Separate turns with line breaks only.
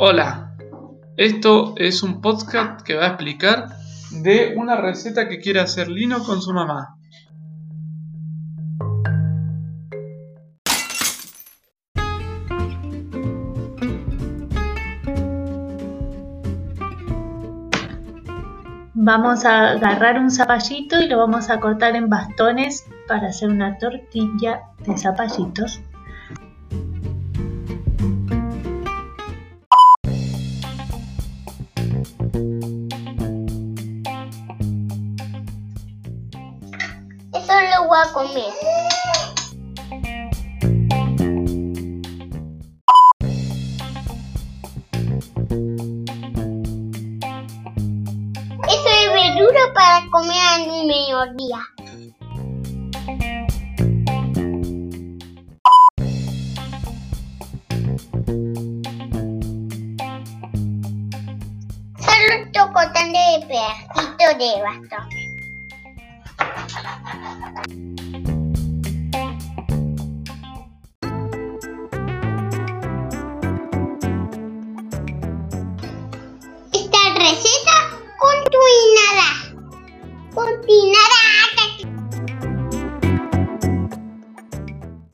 Hola, esto es un podcast que va a explicar de una receta que quiere hacer Lino con su mamá.
Vamos a agarrar un zapallito y lo vamos a cortar en bastones para hacer una tortilla de zapallitos.
Eso lo voy a comer. Eso es verdura para comer al mediodía. un chocotante de pedacito de bastón. Esta receta continuará. Continuará.